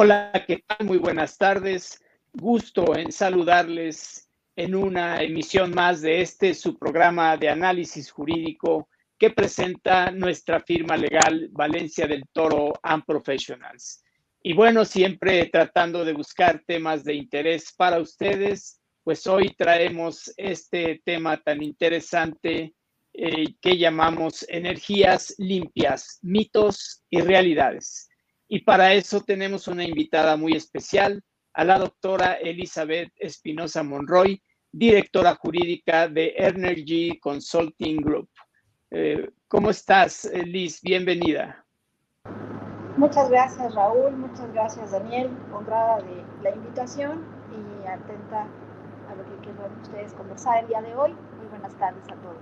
Hola, ¿qué tal? Muy buenas tardes. Gusto en saludarles en una emisión más de este, su programa de análisis jurídico que presenta nuestra firma legal Valencia del Toro and Professionals. Y bueno, siempre tratando de buscar temas de interés para ustedes, pues hoy traemos este tema tan interesante eh, que llamamos energías limpias, mitos y realidades. Y para eso tenemos una invitada muy especial, a la doctora Elizabeth Espinosa Monroy, directora jurídica de Energy Consulting Group. Eh, ¿Cómo estás, Liz? Bienvenida. Muchas gracias, Raúl. Muchas gracias, Daniel. Honrada de la invitación y atenta a lo que quieran ustedes conversar el día de hoy. Muy buenas tardes a todos.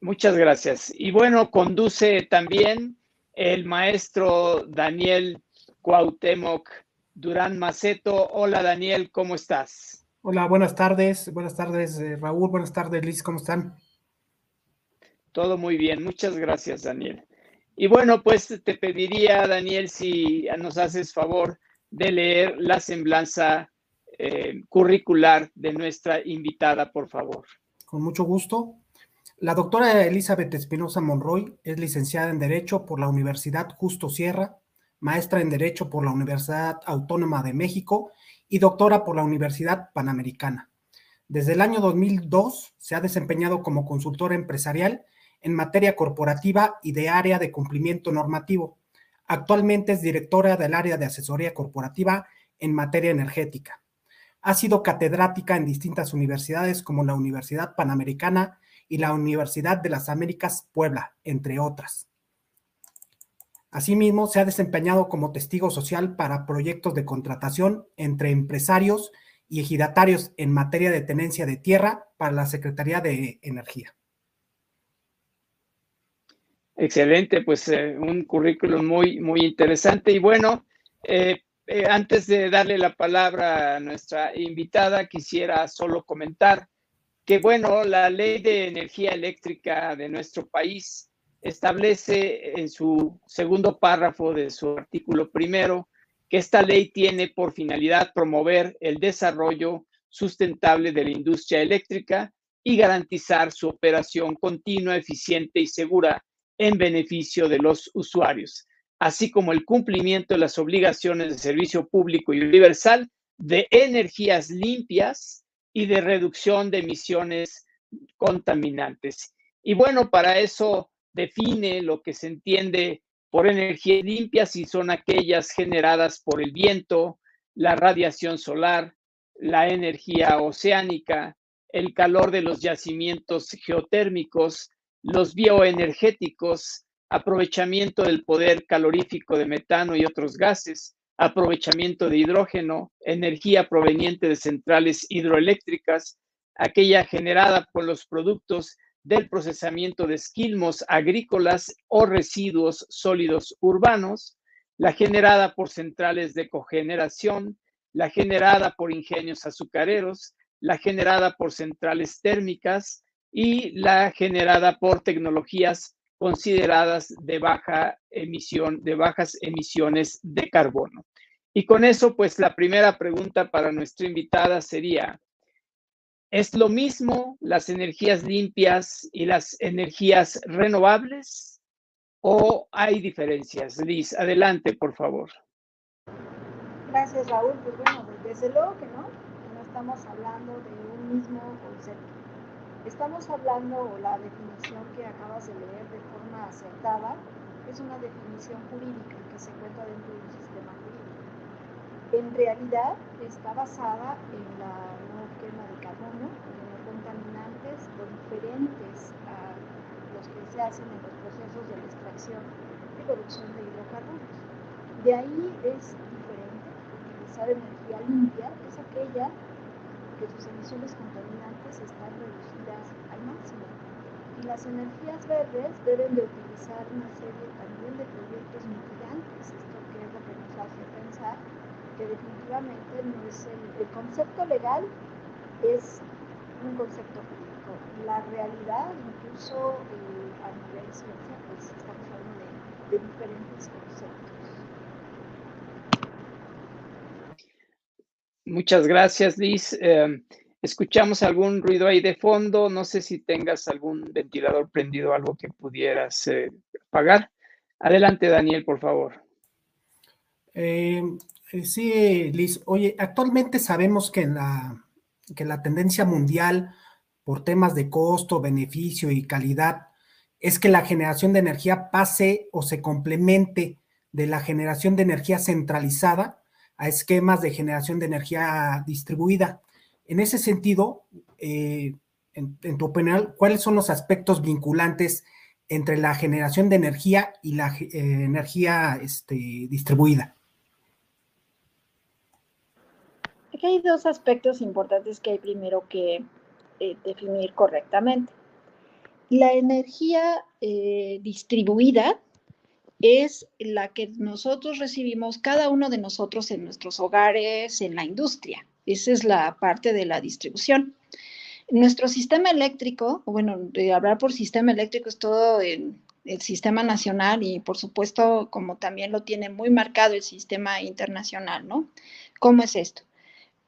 Muchas gracias. Y bueno, conduce también el maestro Daniel Cuauhtémoc Durán Maceto. Hola, Daniel, ¿cómo estás? Hola, buenas tardes. Buenas tardes, eh, Raúl. Buenas tardes, Liz. ¿Cómo están? Todo muy bien, muchas gracias, Daniel. Y bueno, pues te pediría, Daniel, si nos haces favor de leer la semblanza eh, curricular de nuestra invitada, por favor. Con mucho gusto. La doctora Elizabeth Espinosa Monroy es licenciada en Derecho por la Universidad Justo Sierra, maestra en Derecho por la Universidad Autónoma de México y doctora por la Universidad Panamericana. Desde el año 2002 se ha desempeñado como consultora empresarial en materia corporativa y de área de cumplimiento normativo. Actualmente es directora del área de asesoría corporativa en materia energética. Ha sido catedrática en distintas universidades como la Universidad Panamericana y la Universidad de las Américas Puebla, entre otras. Asimismo, se ha desempeñado como testigo social para proyectos de contratación entre empresarios y ejidatarios en materia de tenencia de tierra para la Secretaría de Energía. Excelente, pues eh, un currículum muy, muy interesante. Y bueno, eh, eh, antes de darle la palabra a nuestra invitada, quisiera solo comentar que, bueno, la ley de energía eléctrica de nuestro país establece en su segundo párrafo de su artículo primero que esta ley tiene por finalidad promover el desarrollo sustentable de la industria eléctrica y garantizar su operación continua, eficiente y segura en beneficio de los usuarios, así como el cumplimiento de las obligaciones de servicio público y universal de energías limpias y de reducción de emisiones contaminantes. Y bueno, para eso define lo que se entiende por energías limpias y son aquellas generadas por el viento, la radiación solar, la energía oceánica, el calor de los yacimientos geotérmicos, los bioenergéticos, aprovechamiento del poder calorífico de metano y otros gases, aprovechamiento de hidrógeno, energía proveniente de centrales hidroeléctricas, aquella generada por los productos del procesamiento de esquilmos agrícolas o residuos sólidos urbanos, la generada por centrales de cogeneración, la generada por ingenios azucareros, la generada por centrales térmicas, y la generada por tecnologías consideradas de baja emisión, de bajas emisiones de carbono. Y con eso, pues la primera pregunta para nuestra invitada sería, ¿es lo mismo las energías limpias y las energías renovables o hay diferencias? Liz, adelante, por favor. Gracias, Raúl. Pues bueno, desde luego que no, no estamos hablando de un mismo concepto. Estamos hablando, o la definición que acabas de leer de forma acertada, es una definición jurídica que se encuentra dentro de un sistema jurídico. En realidad está basada en la no quema de carbono, en los contaminantes diferentes a los que se hacen en los procesos de extracción y producción de hidrocarburos. De ahí es diferente. Utilizar energía limpia es aquella sus emisiones contaminantes están reducidas al máximo. Y las energías verdes deben de utilizar una serie también de proyectos mitigantes. Esto que es lo que nos hace pensar que definitivamente no es el, el concepto legal es un concepto jurídico. La realidad, incluso eh, a nivel ciencia, pues estamos hablando de, de diferentes conceptos. Muchas gracias, Liz. Em, escuchamos algún ruido ahí de fondo. No sé si tengas algún ventilador prendido, algo que pudieras eh, apagar. Adelante, Daniel, por favor. Em, eh, sí, Liz. Oye, actualmente sabemos que la, que la tendencia mundial por temas de costo, beneficio y calidad es que la generación de energía pase o se complemente de la generación de energía centralizada a esquemas de generación de energía distribuida. En ese sentido, eh, en, tu opinión, ¿cuáles son los aspectos vinculantes entre la generación de energía y la eh, energía este, distribuida? Aquí hay dos aspectos importantes que hay primero que eh, definir correctamente. La energía distribuida es la que nosotros recibimos, cada uno de nosotros en nuestros hogares, en la industria. Esa es la parte de la distribución. Nuestro sistema eléctrico, bueno, de hablar por sistema eléctrico es todo el, el sistema nacional y por supuesto como también lo tiene muy marcado el sistema internacional, ¿no? ¿Cómo es esto?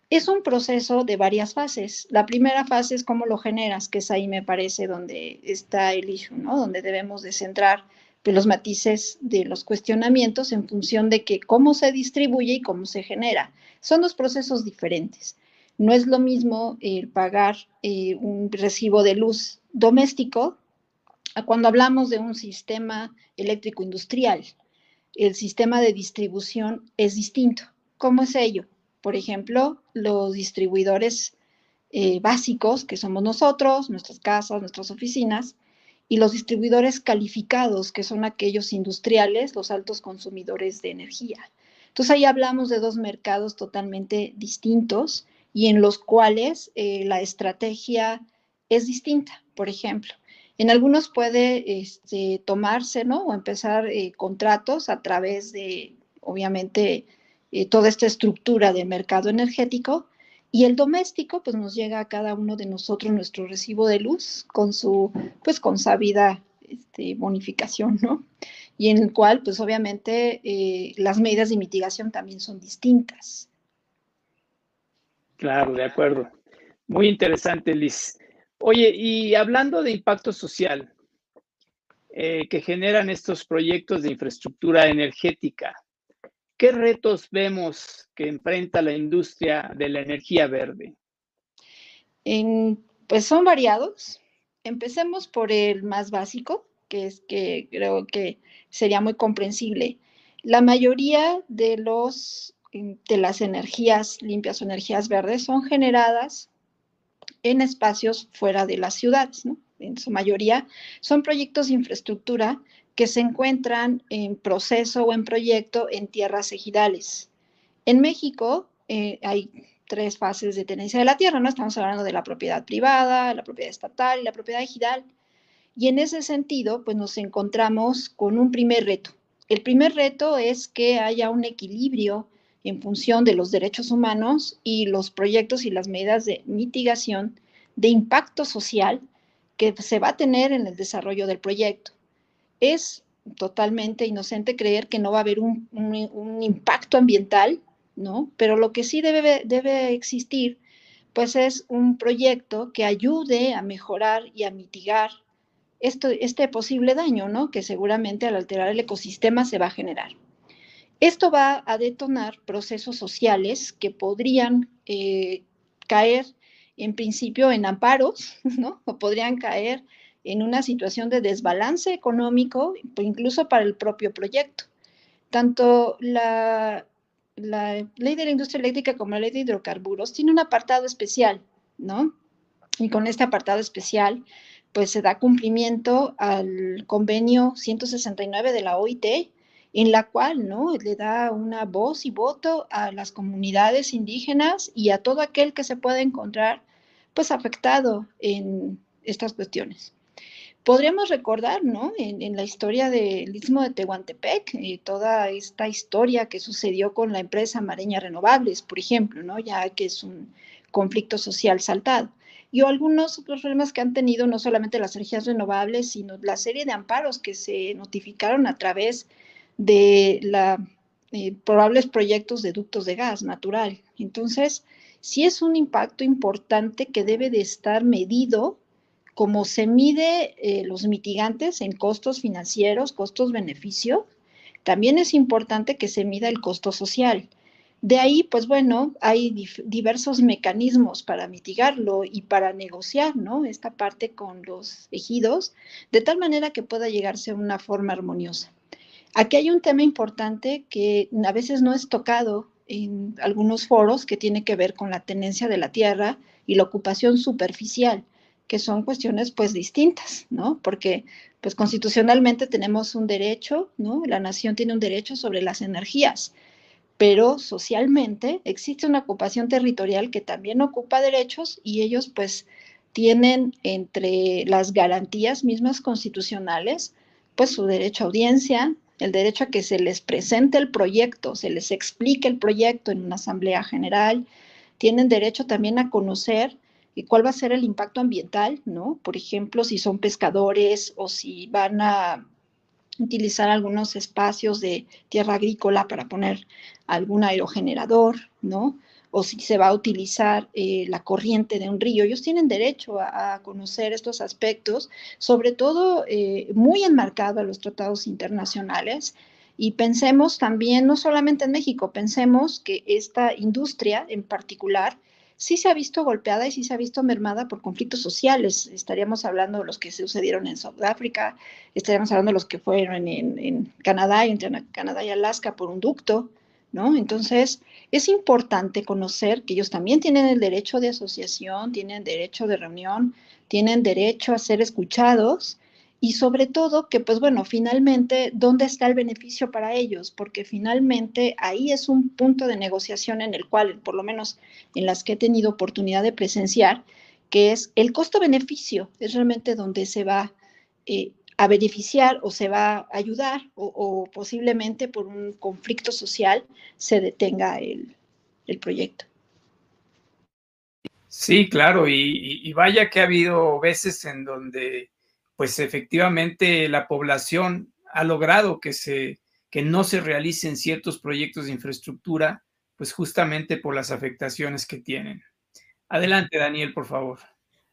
Es un proceso de varias fases. La primera fase es cómo lo generas, que es ahí me parece donde está el issue, ¿no? Donde debemos de centrar los matices de los cuestionamientos en función de que cómo se distribuye y cómo se genera. Son dos procesos diferentes. No es lo mismo el pagar eh, un recibo de luz doméstico a cuando hablamos de un sistema eléctrico industrial. El sistema de distribución es distinto. ¿Cómo es ello? Por ejemplo, los distribuidores eh, básicos, que somos nosotros, nuestras casas, nuestras oficinas, y los distribuidores calificados, que son aquellos industriales, los altos consumidores de energía. Entonces ahí hablamos de dos mercados totalmente distintos y en los cuales eh, la estrategia es distinta. Por ejemplo, en algunos puede este, tomarse, ¿no? O empezar eh, contratos a través de, obviamente, eh, toda esta estructura de mercado energético. Y el doméstico, pues nos llega a cada uno de nosotros nuestro recibo de luz con su, pues con sabida este, bonificación, ¿no? Y en el cual, pues obviamente, eh, las medidas de mitigación también son distintas. Claro, de acuerdo. Muy interesante, Liz. Oye, y hablando de impacto social eh, que generan estos proyectos de infraestructura energética, ¿Qué retos vemos que enfrenta la industria de la energía verde? pues son variados. Empecemos por el más básico, que es que creo que sería muy comprensible. La mayoría de, los, de las energías limpias o energías verdes son generadas en espacios fuera de las ciudades. En su mayoría son proyectos de infraestructura que se encuentran en proceso o en proyecto en tierras ejidales. En México eh, hay tres fases de tenencia de la tierra, ¿no? Estamos hablando de la propiedad privada, la propiedad estatal y la propiedad ejidal. Y en ese sentido, pues nos encontramos con un primer reto. El primer reto es que haya un equilibrio en función de los derechos humanos y los proyectos y las medidas de mitigación de impacto social que se va a tener en el desarrollo del proyecto es totalmente inocente creer que no va a haber un, impacto ambiental, ¿no? Pero lo que sí debe, debe existir, pues es un proyecto que ayude a mejorar y a mitigar esto, este posible daño, ¿no? Que seguramente al alterar el ecosistema se va a generar. Esto va a detonar procesos sociales que podrían eh, caer en principio en amparos, ¿no? O podrían caer en una situación de desbalance económico, incluso para el propio proyecto. Tanto la, la ley de la industria eléctrica como la ley de hidrocarburos tiene un apartado especial, ¿no? Y con este apartado especial, pues se da cumplimiento al convenio 169 de la OIT, en la cual, ¿no? Le da una voz y voto a las comunidades indígenas y a todo aquel que se pueda encontrar, pues, afectado en estas cuestiones podríamos recordar, ¿no? En, la historia del Istmo de Tehuantepec, eh, toda esta historia que sucedió con la empresa Mareña Renovables, por ejemplo, ¿no? Ya que es un conflicto social saltado. Y algunos otros problemas que han tenido no solamente las energías renovables, sino la serie de amparos que se notificaron a través de la, eh, probables proyectos de ductos de gas natural. Entonces, sí es un impacto importante que debe de estar medido como se mide eh, los mitigantes en costos financieros, costos-beneficio, también es importante que se mida el costo social. De ahí, pues bueno, hay diversos mecanismos para mitigarlo y para negociar, ¿no? Esta parte con los ejidos, de tal manera que pueda llegarse a una forma armoniosa. Aquí hay un tema importante que a veces no es tocado en algunos foros que tiene que ver con la tenencia de la tierra y la ocupación superficial, que son cuestiones pues distintas, ¿no? Porque pues constitucionalmente tenemos un derecho, ¿no? La nación tiene un derecho sobre las energías pero socialmente existe una ocupación territorial que también ocupa derechos y ellos pues tienen entre las garantías mismas constitucionales pues su derecho a audiencia, el derecho a que se les presente el proyecto, se les explique el proyecto en una asamblea general, tienen derecho también a conocer cuál va a ser el impacto ambiental, ¿no? Por ejemplo, si son pescadores o si van a utilizar algunos espacios de tierra agrícola para poner algún aerogenerador, ¿no? O si se va a utilizar eh, la corriente de un río. Ellos tienen derecho a, conocer estos aspectos, sobre todo eh, muy enmarcado a los tratados internacionales. Y pensemos también, no solamente en México, pensemos que esta industria en particular sí se ha visto golpeada y sí se ha visto mermada por conflictos sociales. Estaríamos hablando de los que sucedieron en Sudáfrica, estaríamos hablando de los que fueron en, en Canadá, entre Canadá y Alaska por un ducto, ¿no? Entonces, es importante conocer que ellos también tienen el derecho de asociación, tienen derecho de reunión, tienen derecho a ser escuchados y sobre todo que, pues bueno, finalmente, ¿dónde está el beneficio para ellos? Porque finalmente ahí es un punto de negociación en el cual, por lo menos en las que he tenido oportunidad de presenciar, que es el costo-beneficio, es realmente donde se va eh, a beneficiar o se va a ayudar o, posiblemente por un conflicto social se detenga el, proyecto. Sí, claro, y vaya que ha habido veces en donde pues efectivamente la población ha logrado que, se, que no se realicen ciertos proyectos de infraestructura, pues justamente por las afectaciones que tienen. Adelante, Daniel, por favor.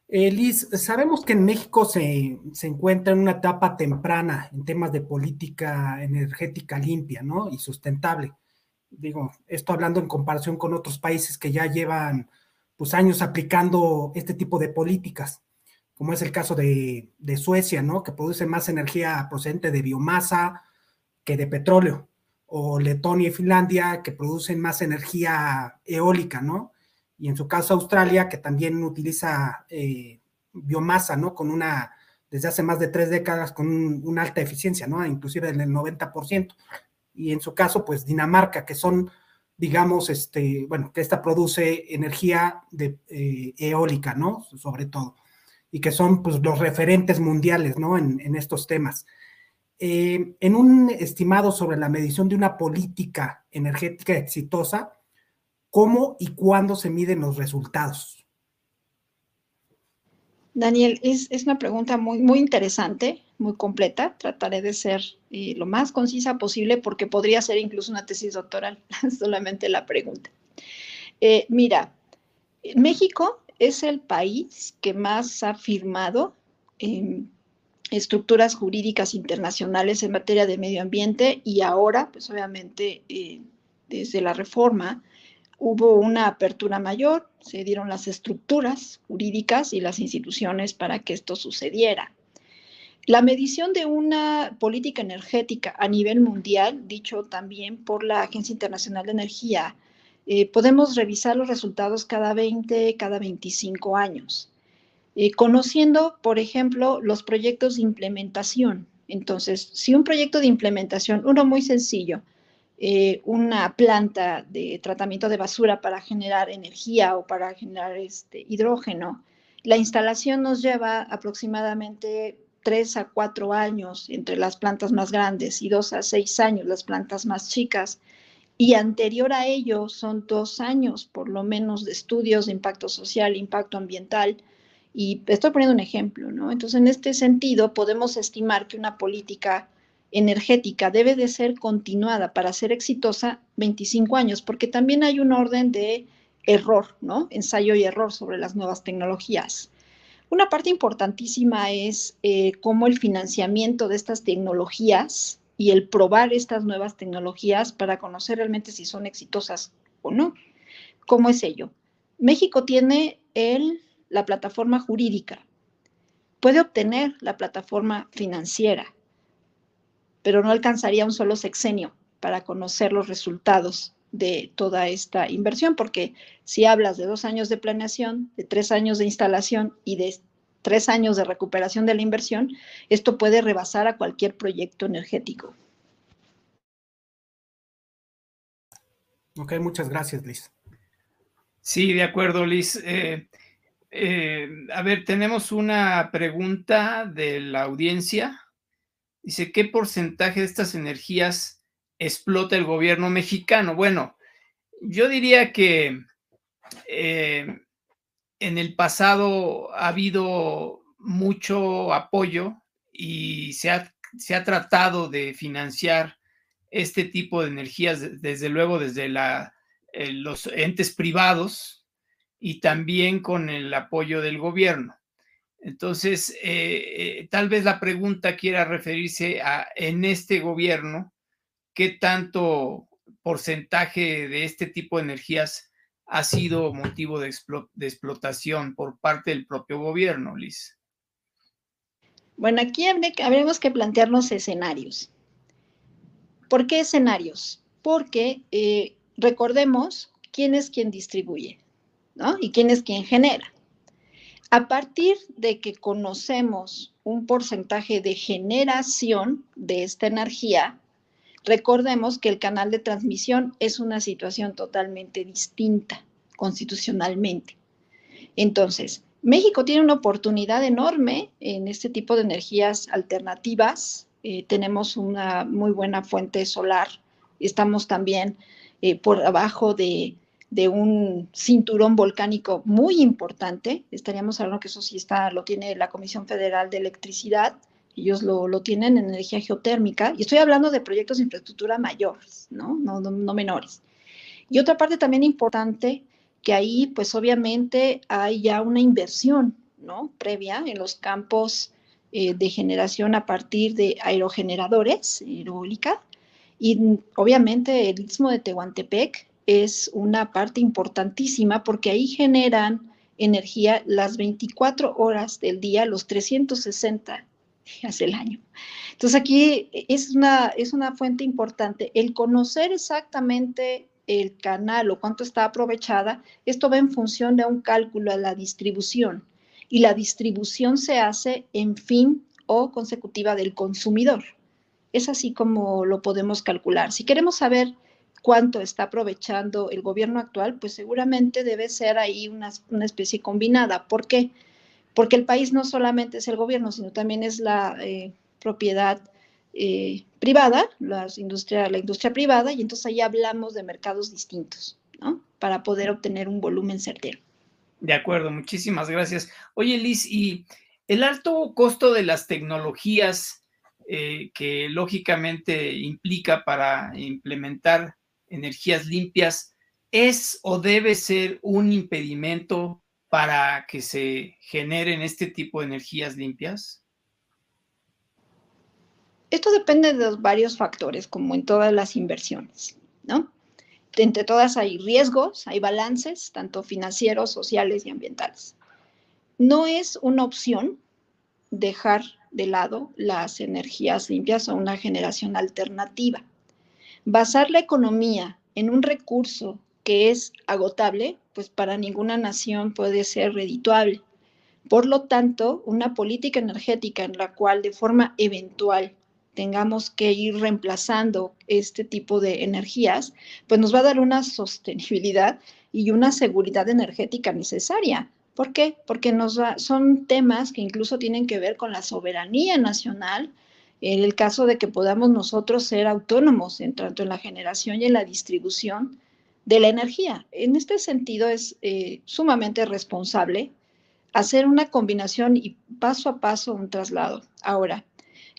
Eh, sabemos que en México se, se, encuentra en una etapa temprana en temas de política energética limpia, ¿no? Y sustentable. Digo, esto hablando en comparación con otros países que ya llevan pues años aplicando este tipo de políticas como es el caso de, Suecia, ¿no? Que produce más energía procedente de biomasa que de petróleo, o Letonia y Finlandia, que producen más energía eólica, ¿no? Y en su caso Australia, que también utiliza eh, biomasa, ¿no? Con una, desde hace más de tres décadas, con una alta eficiencia, ¿no? Inclusive del 90%. Y en su caso, pues Dinamarca, que son, digamos, este, bueno, que esta produce energía de, eh, eólica, ¿no? Sobre todo y que son pues, los referentes mundiales ¿no? en, estos temas. Eh, en un estimado sobre la medición de una política energética exitosa, ¿cómo y cuándo se miden los resultados? Daniel, es, una pregunta muy, muy interesante, muy completa. Trataré de ser eh, lo más concisa posible porque podría ser incluso una tesis doctoral, solamente la pregunta. Eh, mira, México es el país que más ha firmado estructuras jurídicas internacionales en materia de medio ambiente y ahora, pues obviamente, eh, desde la reforma hubo una apertura mayor, se dieron las estructuras jurídicas y las instituciones para que esto sucediera. La medición de una política energética a nivel mundial, dicho también por la Agencia Internacional de Energía, eh, podemos revisar los resultados cada 20, cada 25 años, eh, conociendo, por ejemplo, los proyectos de implementación. Entonces, si un proyecto de implementación, uno muy sencillo, eh, una planta de tratamiento de basura para generar energía o para generar este, hidrógeno, la instalación nos lleva aproximadamente tres a cuatro años entre las plantas más grandes y dos a seis años las plantas más chicas y anterior a ello son dos años por lo menos de estudios de impacto social, impacto ambiental, y estoy poniendo un ejemplo, ¿no? Entonces, en este sentido, podemos estimar que una política energética debe de ser continuada para ser exitosa 25 años, porque también hay un orden de error, ¿no? Ensayo y error sobre las nuevas tecnologías. Una parte importantísima es eh, cómo el financiamiento de estas tecnologías y el probar estas nuevas tecnologías para conocer realmente si son exitosas o no. ¿Cómo es ello? México tiene el, la plataforma jurídica, puede obtener la plataforma financiera, pero no alcanzaría un solo sexenio para conocer los resultados de toda esta inversión, porque si hablas de dos años de planeación, de tres años de instalación y de tres años de recuperación de la inversión, esto puede rebasar a cualquier proyecto energético. Ok, muchas gracias, Liz. Sí, de acuerdo, Liz. Eh, eh, a ver, tenemos una pregunta de la audiencia. Dice, ¿qué porcentaje de estas energías explota el gobierno mexicano? Bueno, yo diría que eh, en el pasado ha habido mucho apoyo y se ha, se ha tratado de financiar este tipo de energías, desde luego desde eh, los entes privados y también con el apoyo del gobierno. Entonces, eh, eh, tal vez la pregunta quiera referirse a en este gobierno, ¿qué tanto porcentaje de este tipo de energías ha sido motivo de, explotación por parte del propio gobierno, Liz? Bueno, aquí habríamos que plantearnos escenarios. ¿Por qué escenarios? Porque eh, recordemos quién es quien distribuye, ¿no? Y quién es quien genera. A partir de que conocemos un porcentaje de generación de esta energía, Recordemos que el canal de transmisión es una situación totalmente distinta constitucionalmente. Entonces, México tiene una oportunidad enorme en este tipo de energías alternativas. Eh, tenemos una muy buena fuente solar. Estamos también eh, por abajo de, de, un cinturón volcánico muy importante. Estaríamos hablando que eso sí está, lo tiene la Comisión Federal de Electricidad ellos lo, tienen en energía geotérmica, y estoy hablando de proyectos de infraestructura mayores, ¿no? No, no, menores. Y otra parte también importante, que ahí pues obviamente hay ya una inversión, ¿no? Previa en los campos eh, de generación a partir de aerogeneradores, eólica, y obviamente el istmo de Tehuantepec es una parte importantísima porque ahí generan energía las 24 horas del día, los 360 hace el año. Entonces aquí es una, es una fuente importante. El conocer exactamente el canal o cuánto está aprovechada, esto va en función de un cálculo a la distribución y la distribución se hace en fin o consecutiva del consumidor. Es así como lo podemos calcular. Si queremos saber cuánto está aprovechando el gobierno actual, pues seguramente debe ser ahí una, una especie combinada. ¿Por qué? porque el país no solamente es el gobierno, sino también es la eh, propiedad eh, privada, la industria, la industria privada, y entonces ahí hablamos de mercados distintos, ¿no? Para poder obtener un volumen certero. De acuerdo, muchísimas gracias. Oye, Liz, y el alto costo de las tecnologías eh, que lógicamente implica para implementar energías limpias, ¿es o debe ser un impedimento para que se generen este tipo de energías limpias? Esto depende de varios factores, como en todas las inversiones, ¿no? Entre todas hay riesgos, hay balances, tanto financieros, sociales y ambientales. No es una opción dejar de lado las energías limpias o una generación alternativa. Basar la economía en un recurso que es agotable, pues para ninguna nación puede ser redituable. Por lo tanto, una política energética en la cual de forma eventual tengamos que ir reemplazando este tipo de energías, pues nos va a dar una sostenibilidad y una seguridad energética necesaria. ¿Por qué? Porque nos son temas que incluso tienen que ver con la soberanía nacional, en el caso de que podamos nosotros ser autónomos en tanto en la generación y en la distribución de la energía. En este sentido es eh, sumamente responsable hacer una combinación y paso a paso un traslado. Ahora,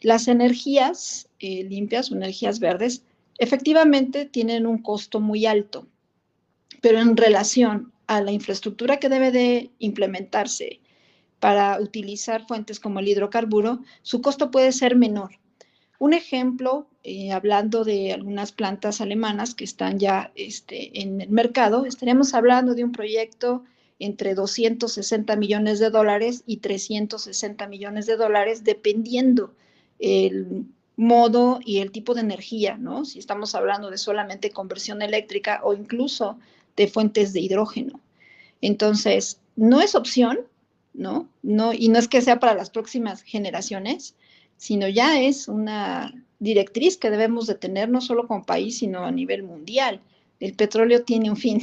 las energías eh, limpias energías verdes efectivamente tienen un costo muy alto, pero en relación a la infraestructura que debe de implementarse para utilizar fuentes como el hidrocarburo, su costo puede ser menor. Un ejemplo, eh, hablando de algunas plantas alemanas que están ya este, en el mercado, estaríamos hablando de un proyecto entre 260 millones de dólares y 360 millones de dólares, dependiendo el modo y el tipo de energía, ¿no? Si estamos hablando de solamente conversión eléctrica o incluso de fuentes de hidrógeno. Entonces, no es opción, ¿no? no y no es que sea para las próximas generaciones, sino ya es una directriz que debemos de tener no solo como país, sino a nivel mundial. El petróleo tiene un fin.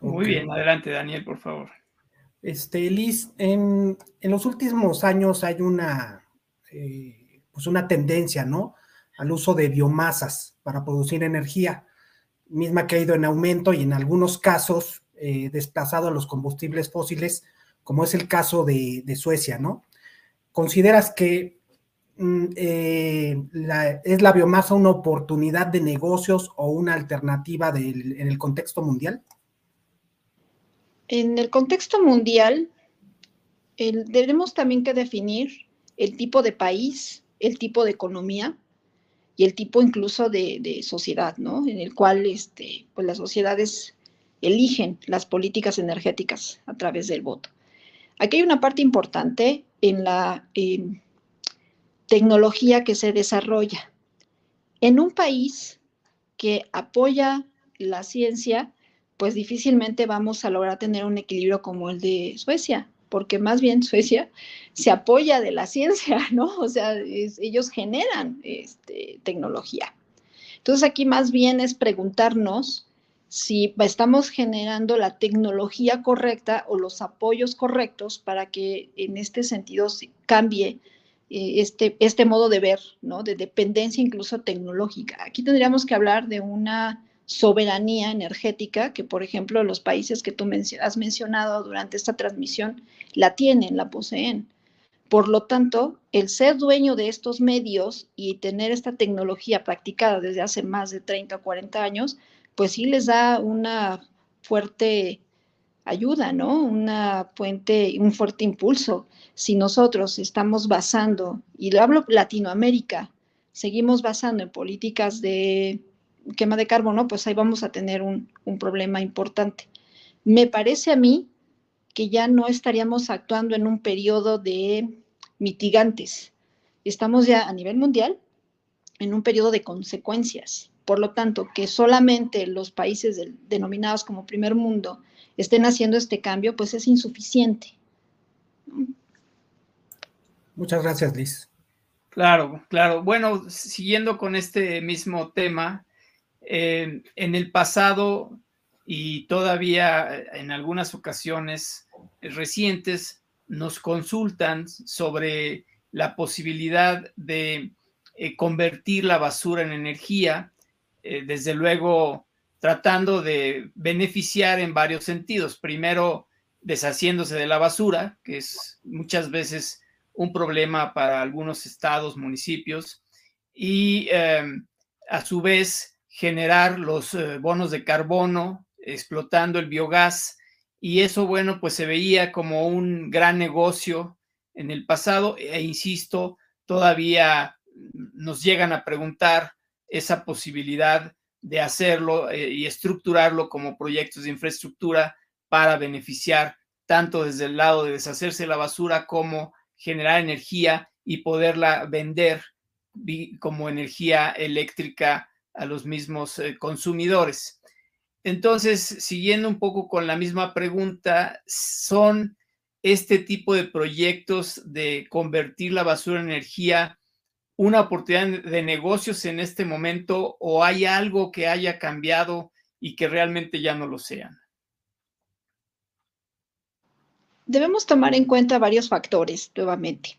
Muy bien, adelante Daniel, por favor. Este, Liz, en, los últimos años hay una, eh, pues una tendencia, ¿no? Al uso de biomasas para producir energía, misma que ha ido en aumento y en algunos casos eh, desplazado a los combustibles fósiles, como es el caso de, Suecia, ¿no? ¿Consideras que mm, eh, es la biomasa una oportunidad de negocios o una alternativa en el contexto mundial? En el contexto mundial, debemos también que definir el tipo de país, el tipo de economía y el tipo incluso de, sociedad, ¿no? En el cual este, pues las sociedades eligen las políticas energéticas a través del voto. Aquí hay una parte importante en la tecnología que se desarrolla. En un país que apoya la ciencia, pues difícilmente vamos a lograr tener un equilibrio como el de Suecia, porque más bien Suecia se apoya de la ciencia, ¿no? O sea, ellos generan este, tecnología. Entonces aquí más bien es preguntarnos si estamos generando la tecnología correcta o los apoyos correctos para que en este sentido cambie eh, este, este modo de ver, ¿no? De dependencia incluso tecnológica. Aquí tendríamos que hablar de una soberanía energética que, por ejemplo, los países que tú has mencionado durante esta transmisión la tienen, la poseen. Por lo tanto, el ser dueño de estos medios y tener esta tecnología practicada desde hace más de 30 o 40 años, pues sí les da una fuerte ayuda, ¿no? Una fuente, un fuerte impulso. Si nosotros estamos basando, y lo hablo Latinoamérica, seguimos basando en políticas de quema de carbono, pues ahí vamos a tener un, problema importante. Me parece a mí que ya no estaríamos actuando en un periodo de mitigantes. Estamos ya a nivel mundial en un periodo de consecuencias. Por lo tanto, que solamente los países denominados como primer mundo estén haciendo este cambio, pues es insuficiente. Muchas gracias, Liz. Claro, claro. Bueno, siguiendo con este mismo tema, eh, en el pasado y todavía en algunas ocasiones recientes nos consultan sobre la posibilidad de eh, convertir la basura en energía, desde luego tratando de beneficiar en varios sentidos. Primero, deshaciéndose de la basura, que es muchas veces un problema para algunos estados, municipios, y a su vez generar los eh, bonos de carbono, explotando el biogás, y eso, bueno, pues se veía como un gran negocio en el pasado, e insisto, todavía nos llegan a preguntar esa posibilidad de hacerlo eh, y estructurarlo como proyectos de infraestructura para beneficiar tanto desde el lado de deshacerse de la basura como generar energía y poderla vender como energía eléctrica a los mismos eh, consumidores. Entonces, siguiendo un poco con la misma pregunta, ¿son este tipo de proyectos de convertir la basura en energía una oportunidad de negocios en este momento o hay algo que haya cambiado y que realmente ya no lo sean? Debemos tomar en cuenta varios factores nuevamente.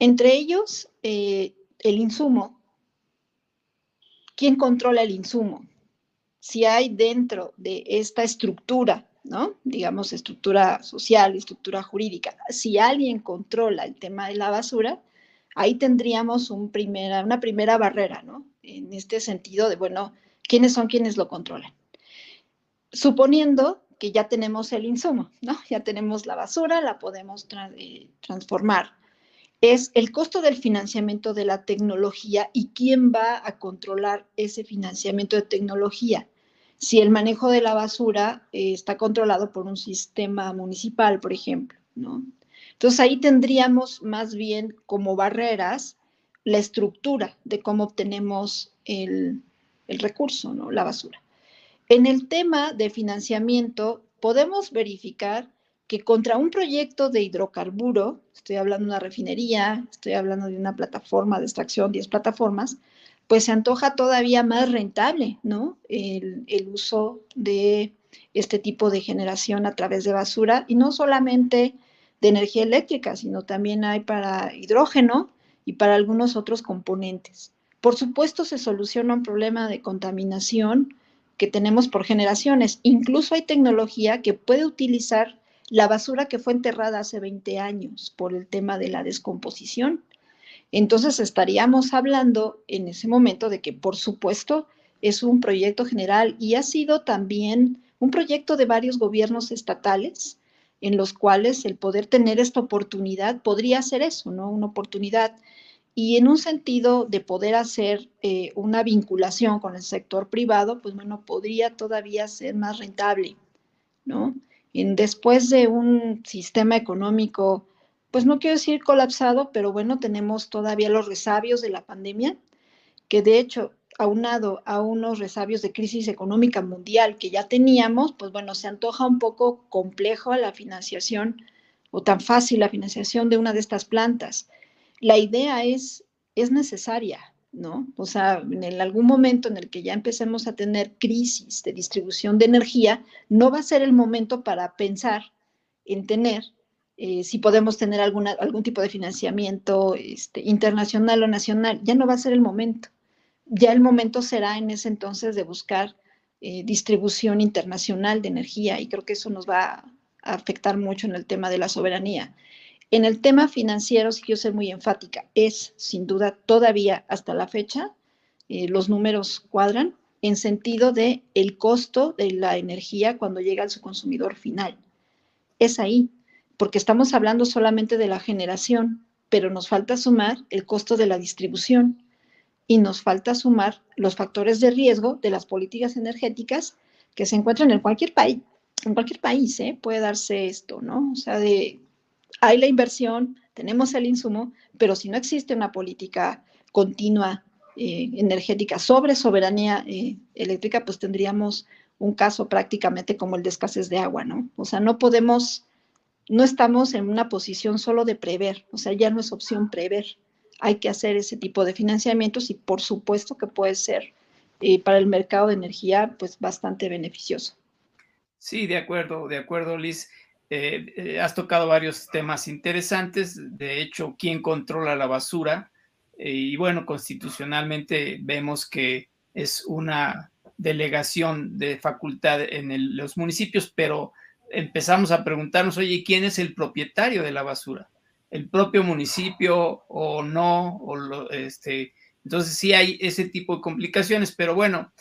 Entre ellos, eh, el insumo ¿quién controla el insumo? Si hay dentro de esta estructura, ¿no? Digamos, estructura social, estructura jurídica, si alguien controla el tema de la basura, ahí tendríamos una primera barrera, ¿no? en este sentido de, bueno, ¿quiénes son quienes lo controlan? Suponiendo que ya tenemos el insumo, ¿no? Ya tenemos la basura, la podemos eh, transformar. Es el costo del financiamiento de la tecnología y quién va a controlar ese financiamiento de tecnología. Si el manejo de la basura eh, está controlado por un sistema municipal, por ejemplo, ¿no? Entonces ahí tendríamos más bien como barreras la estructura de cómo obtenemos el, recurso, ¿no? La basura. En el tema de financiamiento, podemos verificar que contra un proyecto de hidrocarburo, estoy hablando de una refinería, estoy hablando de una plataforma de extracción, 10 plataformas, pues se antoja todavía más rentable, ¿no? El, el, uso de este tipo de generación a través de basura y no solamente de energía eléctrica, sino también hay para hidrógeno y para algunos otros componentes. Por supuesto, se soluciona un problema de contaminación que tenemos por generaciones. Incluso hay tecnología que puede utilizar la basura que fue enterrada hace 20 años por el tema de la descomposición. Entonces estaríamos hablando en ese momento de que, por supuesto, es un proyecto general y ha sido también un proyecto de varios gobiernos estatales en los cuales el poder tener esta oportunidad podría ser eso, ¿no? Una oportunidad y en un sentido de poder hacer eh, una vinculación con el sector privado, pues bueno, podría todavía ser más rentable, ¿no? En, después de un sistema económico, pues no quiero decir colapsado, pero bueno, tenemos todavía los resabios de la pandemia, que de hecho, aunado a unos resabios de crisis económica mundial que ya teníamos, pues bueno, se antoja un poco complejo la financiación o tan fácil la financiación de una de estas plantas la idea es, es necesaria, ¿no? O sea, en algún momento en el que ya empecemos a tener crisis de distribución de energía, no va a ser el momento para pensar en tener, eh, si podemos tener alguna, algún tipo de financiamiento este, internacional o nacional, ya no va a ser el momento. Ya el momento será en ese entonces de buscar eh, distribución internacional de energía y creo que eso nos va a afectar mucho en el tema de la soberanía. En el tema financiero, si quiero ser muy enfática, es sin duda todavía hasta la fecha, eh, los números cuadran en sentido de el costo de la energía cuando llega al su consumidor final. Es ahí, porque estamos hablando solamente de la generación, pero nos falta sumar el costo de la distribución y nos falta sumar los factores de riesgo de las políticas energéticas que se encuentran en cualquier país. En cualquier país ¿eh? puede darse esto, ¿no? O sea, de hay la inversión, tenemos el insumo, pero si no existe una política continua eh, energética sobre soberanía eh, eléctrica, pues tendríamos un caso prácticamente como el de escasez de agua, ¿no? O sea, no podemos, no estamos en una posición solo de prever, o sea, ya no es opción prever. Hay que hacer ese tipo de financiamientos y por supuesto que puede ser eh, para el mercado de energía, pues bastante beneficioso. Sí, de acuerdo, de acuerdo, Liz. Eh, eh, has tocado varios temas interesantes, de hecho, quién controla la basura. Y bueno, constitucionalmente vemos que es una delegación de facultad en los municipios, pero empezamos a preguntarnos, oye, ¿quién es el propietario de la basura? ¿El propio municipio o no? O este, entonces sí hay ese tipo de complicaciones, pero bueno,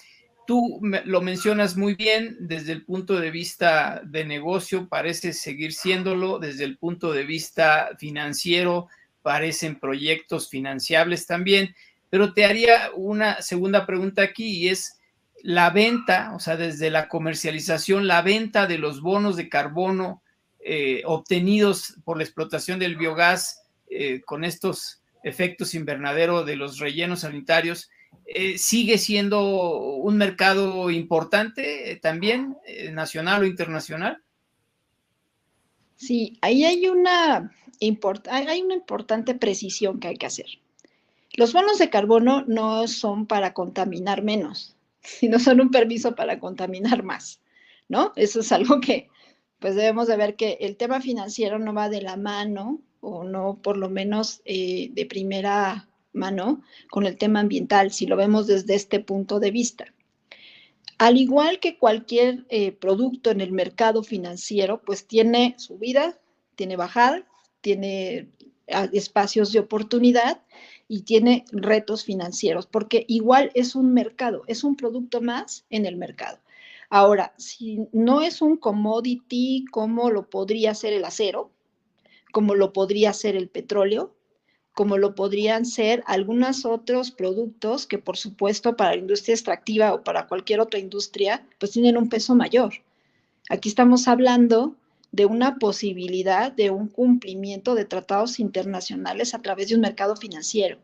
Tú lo mencionas muy bien desde el punto de vista de negocio, parece seguir siéndolo, desde el punto de vista financiero, parecen proyectos financiables también, pero te haría una segunda pregunta aquí y es la venta, o sea, desde la comercialización, la venta de los bonos de carbono eh, obtenidos por la explotación del biogás eh, con estos efectos invernadero de los rellenos sanitarios, eh, sigue siendo un mercado importante también, nacional o internacional. Sí, ahí hay una, hay una importante precisión que hay que hacer. Los bonos de carbono no son para contaminar menos, sino son un permiso para contaminar más, ¿no? Eso es algo que pues debemos de ver que el tema financiero no va de la mano o no por lo menos de primera mano con el tema ambiental, si lo vemos desde este punto de vista. Al igual que cualquier eh, producto en el mercado financiero, pues tiene subida, tiene bajada, tiene espacios de oportunidad y tiene retos financieros, porque igual es un mercado, es un producto más en el mercado. Ahora, si no es un commodity como lo podría ser el acero, como lo podría ser el petróleo, como lo podrían ser algunos otros productos que por supuesto para la industria extractiva o para cualquier otra industria, pues tienen un peso mayor. Aquí estamos hablando de una posibilidad de un cumplimiento de tratados internacionales a través de un mercado financiero.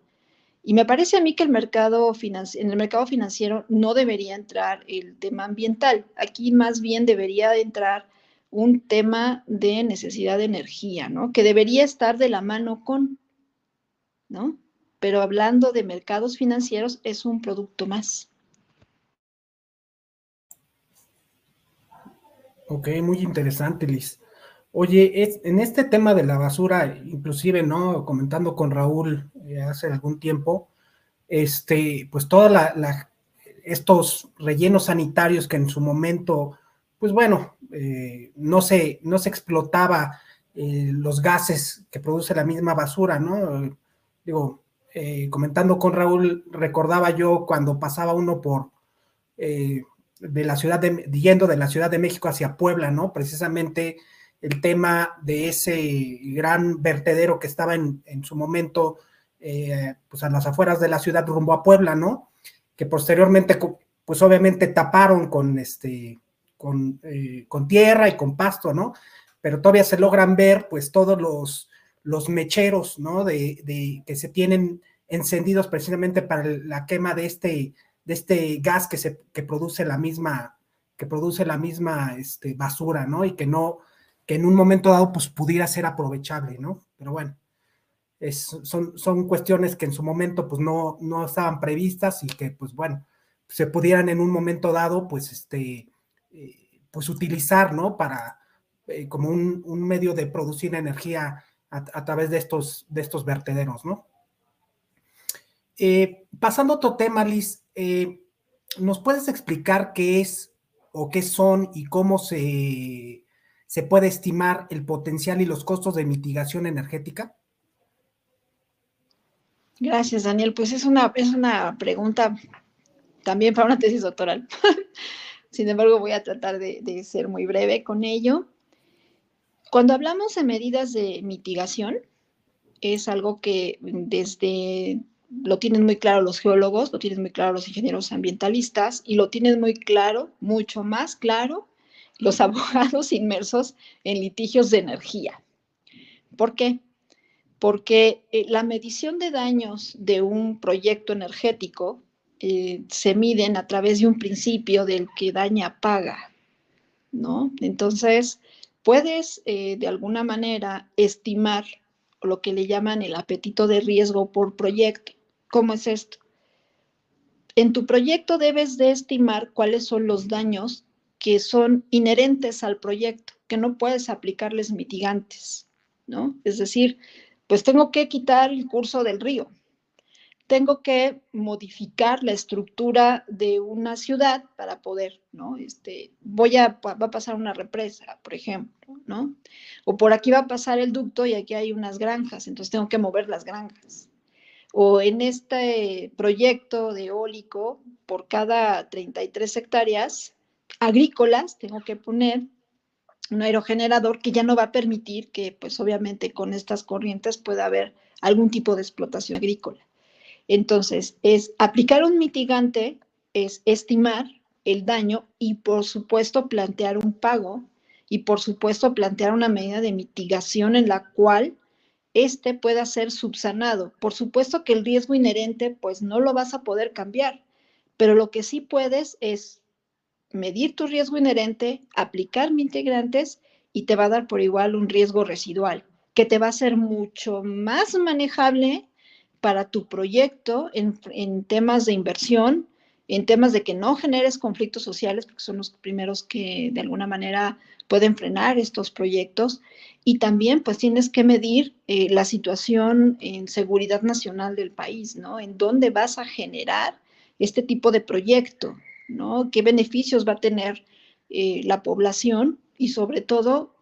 Y me parece a mí que el mercado en el mercado financiero no debería entrar el tema ambiental. Aquí más bien debería entrar un tema de necesidad de energía, ¿no? Que debería estar de la mano con, ¿no? Pero hablando de mercados financieros, es un producto más. Ok, muy interesante, Liz. Oye, es, en este tema de la basura, inclusive, ¿no? Comentando con Raúl eh, hace algún tiempo, este, pues todos estos rellenos sanitarios que en su momento, pues bueno, eh, no, se, no se explotaba eh, los gases que produce la misma basura, ¿no? Digo, comentando con Raúl, recordaba yo cuando pasaba uno por de la ciudad de, yendo de la Ciudad de México hacia Puebla, ¿no? Precisamente el tema de ese gran vertedero que estaba en, su momento, eh, pues a las afueras de la ciudad rumbo a Puebla, ¿no? Que posteriormente, pues obviamente taparon con este, con, eh, con tierra y con pasto, ¿no? Pero todavía se logran ver, pues, todos los, los mecheros, ¿no? De, de, que se tienen encendidos precisamente para la quema de este, de este gas que se que produce la misma que produce la misma este, basura, ¿no? Y que no que en un momento dado pues pudiera ser aprovechable, ¿no? Pero bueno, son, son cuestiones que en su momento pues no, no estaban previstas y que pues bueno, se pudieran en un momento dado pues este, eh, pues utilizar, ¿no? Para, eh, como un, un, medio de producir energía a, través de estos, de estos vertederos, ¿no? Eh, pasando a otro tema, Liz, ¿nos puedes explicar qué es o qué son y cómo se, se puede estimar el potencial y los costos de mitigación energética? Gracias, Daniel. Pues es una, es una pregunta también para una tesis doctoral. Sin embargo, voy a tratar de, de, ser muy breve con ello. Cuando hablamos de medidas de mitigación, es algo que desde lo tienen muy claro los geólogos, lo tienen muy claro los ingenieros ambientalistas y lo tienen muy claro, mucho más claro, los abogados inmersos en litigios de energía. ¿Por qué? Porque eh, la medición de daños de un proyecto energético eh, se miden a través de un principio del que daña paga, ¿no? Entonces, puedes eh, de alguna manera estimar lo que le llaman el apetito de riesgo por proyecto. ¿Cómo es esto? En tu proyecto debes de estimar cuáles son los daños que son inherentes al proyecto, que no puedes aplicarles mitigantes, ¿no? Es decir, pues tengo que quitar el curso del río, tengo que modificar la estructura de una ciudad para poder, ¿no? Este, voy a, va a pasar una represa, por ejemplo, ¿no? O por aquí va a pasar el ducto y aquí hay unas granjas, entonces tengo que mover las granjas o en este proyecto de eólico, por cada 33 hectáreas agrícolas, tengo que poner un aerogenerador que ya no va a permitir que, pues obviamente con estas corrientes pueda haber algún tipo de explotación agrícola. Entonces, es aplicar un mitigante, es estimar el daño y por supuesto plantear un pago y por supuesto plantear una medida de mitigación en la cual este pueda ser subsanado. Por supuesto que el riesgo inherente, pues no lo vas a poder cambiar, pero lo que sí puedes es medir tu riesgo inherente, aplicar integrantes y te va a dar por igual un riesgo residual, que te va a ser mucho más manejable para tu proyecto en, en temas de inversión, en temas de que no generes conflictos sociales, porque son los primeros que de alguna manera pueden frenar estos proyectos. Y también pues tienes que medir eh, la situación en seguridad nacional del país, ¿no? En dónde vas a generar este tipo de proyecto, ¿no? ¿Qué beneficios va a tener eh, la población? Y sobre todo,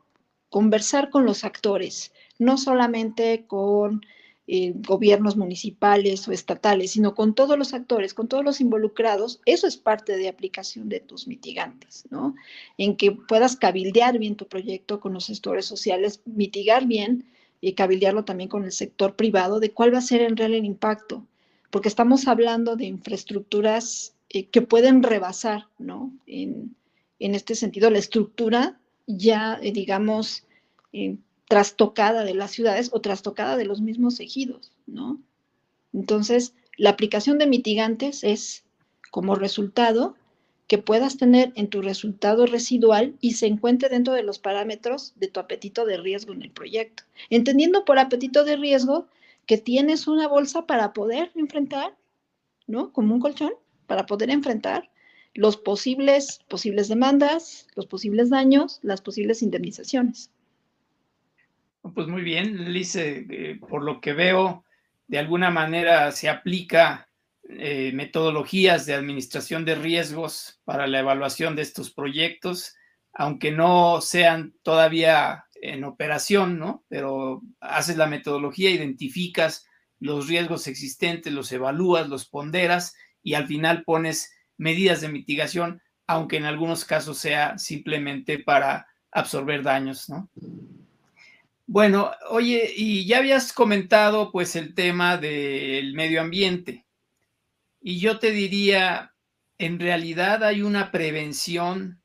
conversar con los actores, no solamente con eh, gobiernos municipales o estatales, sino con todos los actores, con todos los involucrados, eso es parte de aplicación de tus mitigantes, ¿no? En que puedas cabildear bien tu proyecto con los sectores sociales, mitigar bien y cabildearlo también con el sector privado de cuál va a ser en real el impacto, porque estamos hablando de infraestructuras eh, que pueden rebasar, ¿no? En, este sentido, la estructura ya, eh, digamos, trastocada de las ciudades o trastocada de los mismos ejidos, ¿no? Entonces, la aplicación de mitigantes es como resultado que puedas tener en tu resultado residual y se encuentre dentro de los parámetros de tu apetito de riesgo en el proyecto. Entendiendo por apetito de riesgo que tienes una bolsa para poder enfrentar, ¿no? Como un colchón, para poder enfrentar los posibles, posibles demandas, los posibles daños, las posibles indemnizaciones. Pues muy bien, Lice, eh, por lo que veo, de alguna manera se aplica eh, metodologías de administración de riesgos para la evaluación de estos proyectos, aunque no sean todavía en operación, ¿no? Pero haces la metodología, identificas los riesgos existentes, los evalúas, los ponderas y al final pones medidas de mitigación, aunque en algunos casos sea simplemente para absorber daños, ¿no? Bueno, oye, y ya habías comentado pues el tema del medio ambiente. Y yo te diría, en realidad hay una prevención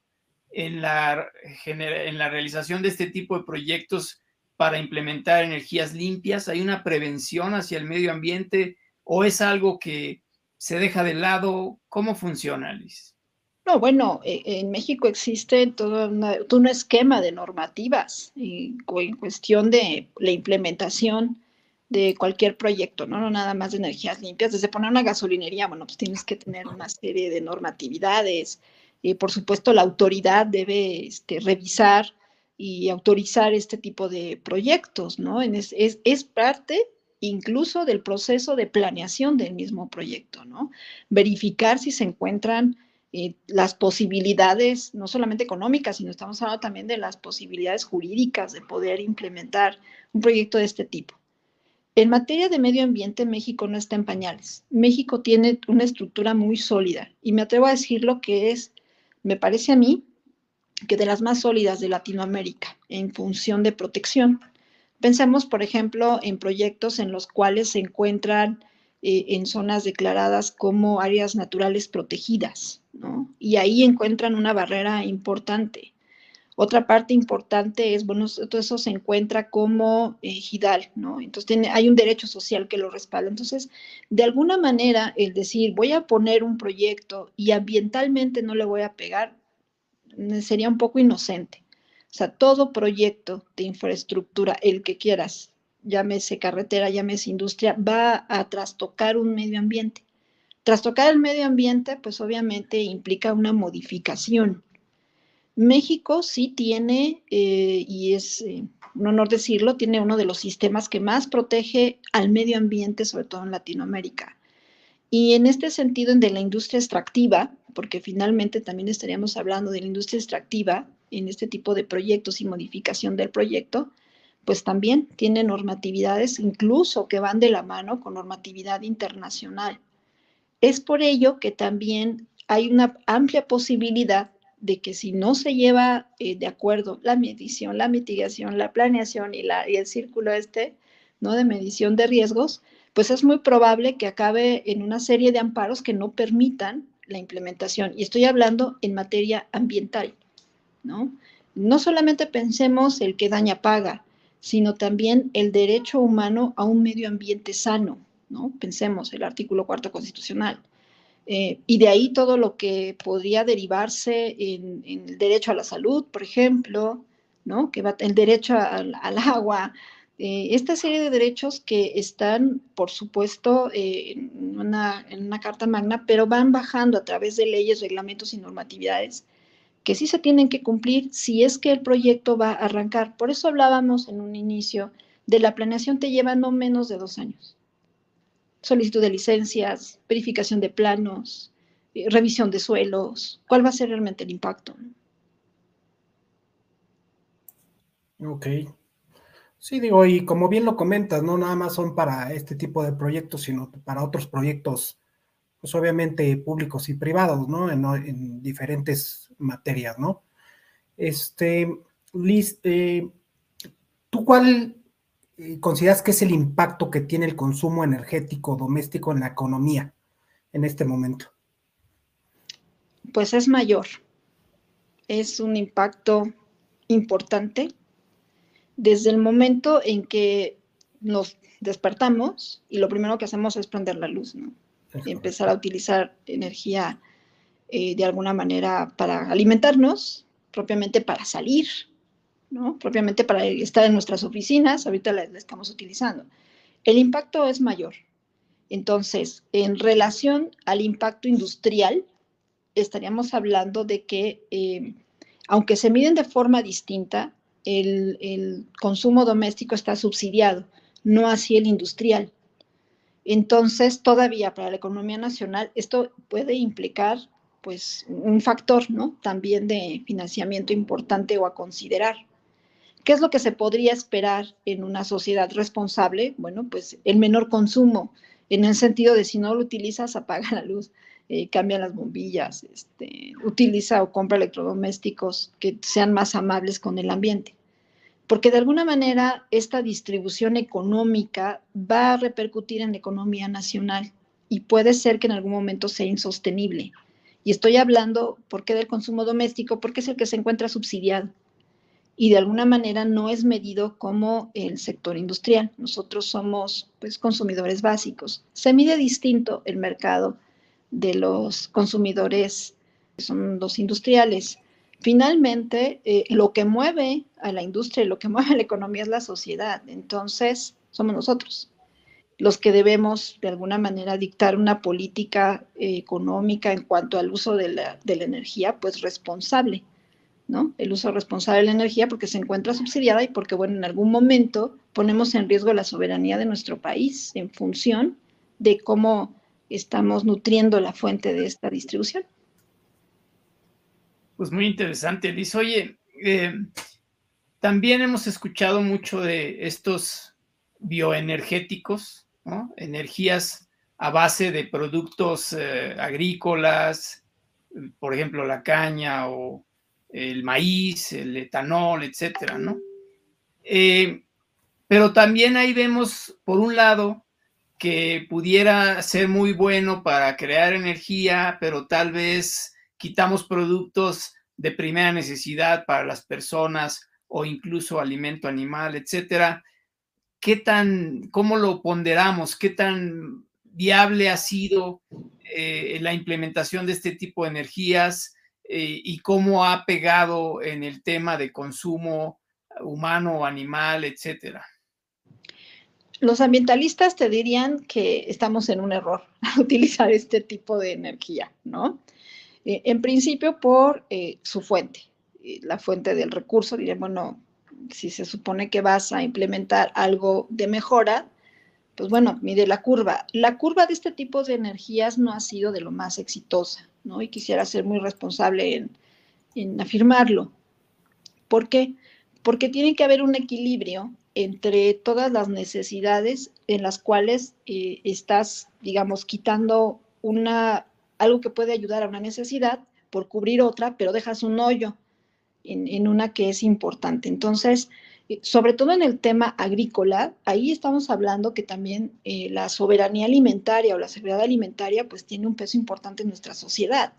en la, en la realización de este tipo de proyectos para implementar energías limpias? ¿Hay una prevención hacia el medio ambiente o es algo que se deja de lado? ¿Cómo funciona, Liz? No, bueno, eh, en México existe todo, un esquema de normativas en cuestión de la implementación de cualquier proyecto, ¿no? no nada más de energías limpias, desde poner una gasolinería, bueno, pues tienes que tener una serie de normatividades, y por supuesto la autoridad debe este, revisar y autorizar este tipo de proyectos, ¿no? Es, es, es parte incluso del proceso de planeación del mismo proyecto, ¿no? Verificar si se encuentran eh, las posibilidades, no solamente económicas, sino estamos hablando también de las posibilidades jurídicas de poder implementar un proyecto de este tipo. En materia de medio ambiente, México no está en pañales. México tiene una estructura muy sólida y me atrevo a decir lo que es, me parece a mí, que de las más sólidas de Latinoamérica en función de protección. Pensemos, por ejemplo, en proyectos en los cuales se encuentran eh, en zonas declaradas como áreas naturales protegidas, y ahí encuentran una barrera importante. Otra parte importante es, bueno, todo eso se encuentra como eh, GIDAL, ¿no? Entonces hay un derecho social que lo respalda. Entonces, de alguna manera, el decir, voy a poner un proyecto y ambientalmente no le voy a pegar, sería un poco inocente. O sea, todo proyecto de infraestructura, el que quieras, llámese carretera, llámese industria, va a trastocar un medio ambiente. Trastocar el medio ambiente, pues obviamente implica una modificación. México sí tiene, eh, y es eh, un honor decirlo, tiene uno de los sistemas que más protege al medio ambiente, sobre todo en Latinoamérica. Y en este sentido, en de la industria extractiva, porque finalmente también estaríamos hablando de la industria extractiva en este tipo de proyectos y modificación del proyecto, pues también tiene normatividades incluso que van de la mano con normatividad internacional. Es por ello que también hay una amplia posibilidad de que si no se lleva eh, de acuerdo la medición, la mitigación, la planeación y, la, y el círculo este, ¿no? De medición de riesgos, pues es muy probable que acabe en una serie de amparos que no permitan la implementación. Y estoy hablando en materia ambiental, ¿no? No solamente pensemos el que daña paga, sino también el derecho humano a un medio ambiente sano, Pensemos el artículo cuarto constitucional. Eh, y de ahí todo lo que podría derivarse en, el derecho a la salud, por ejemplo, ¿no? Que va, el derecho al, agua, eh, esta serie de derechos que están, por supuesto, eh, en, una, en, una, carta magna, pero van bajando a través de leyes, reglamentos y normatividades que sí se tienen que cumplir si es que el proyecto va a arrancar. Por eso hablábamos en un inicio de la planeación te lleva no menos de dos años solicitud de licencias, verificación de planos, eh, revisión de suelos, cuál va a ser realmente el impacto. Ok. Sí, digo, y como bien lo comentas, no nada más son para este tipo de proyectos, sino para otros proyectos, pues obviamente públicos y privados, ¿no? En, diferentes materias, ¿no? Este, Liz, eh, ¿tú cuál eh, consideras que es el impacto que tiene el consumo energético doméstico en la economía en este momento? Pues es mayor. Es un impacto importante desde el momento en que nos despertamos y lo primero que hacemos es prender la luz, ¿no? Y empezar a utilizar energía eh, de alguna manera para alimentarnos, propiamente para salir, ¿no? Propiamente para estar en nuestras oficinas, ahorita la, estamos utilizando. El impacto es mayor. Entonces, en relación al impacto industrial, estaríamos hablando de que, eh, aunque se miden de forma distinta, el, consumo doméstico está subsidiado, no así el industrial. Entonces, todavía para la economía nacional, esto puede implicar pues un factor, ¿no? También de financiamiento importante o a considerar. ¿Qué es lo que se podría esperar en una sociedad responsable? Bueno, pues el menor consumo, en el sentido de si no lo utilizas, apaga la luz, eh, cambia las bombillas, este, utiliza o compra electrodomésticos que sean más amables con el ambiente. Porque de alguna manera esta distribución económica va a repercutir en la economía nacional y puede ser que en algún momento sea insostenible. Y estoy hablando, ¿por qué del consumo doméstico? Porque es el que se encuentra subsidiado y de alguna manera no es medido como el sector industrial. Nosotros somos pues consumidores básicos. Se mide distinto el mercado de los consumidores que son los industriales. Finalmente, eh, lo que mueve a la industria lo que mueve a la economía es la sociedad. Entonces, somos nosotros los que debemos de alguna manera dictar una política eh, económica en cuanto al uso de la, de la energía, pues responsable. ¿no? El uso responsable de la energía porque se encuentra subsidiada y porque, bueno, en algún momento ponemos en riesgo la soberanía de nuestro país en función de cómo estamos nutriendo la fuente de esta distribución. Pues muy interesante, Liz. Oye, eh, también hemos escuchado mucho de estos bioenergéticos, ¿no? Energías a base de productos eh, agrícolas, por ejemplo, la caña o el maíz, el etanol, etcétera, ¿no? Eh, pero también ahí vemos, por un lado, que pudiera ser muy bueno para crear energía, pero tal vez quitamos productos de primera necesidad para las personas o incluso alimento animal, etcétera. ¿Qué tan, cómo lo ponderamos? ¿Qué tan viable ha sido eh, la implementación de este tipo de energías? Eh, y cómo ha pegado en el tema de consumo humano o animal, etcétera. Los ambientalistas te dirían que estamos en un error al utilizar este tipo de energía, ¿no? Eh, en principio por su fuente, la fuente del recurso, dirían, bueno, si se supone que vas a implementar algo de mejora, pues bueno, mide la curva. La curva de este tipo de energías no ha sido de lo más exitosa. Y quisiera ser muy responsable en, afirmarlo. ¿Por qué? Porque tiene que haber un equilibrio entre todas las necesidades en las cuales eh, estás, digamos, quitando una, algo que puede ayudar a una necesidad por cubrir otra, pero dejas un hoyo en, una que es importante. Entonces, eh, sobre todo en el tema agrícola, ahí estamos hablando que también eh, la soberanía alimentaria o la seguridad alimentaria pues tiene un peso importante en nuestra sociedad,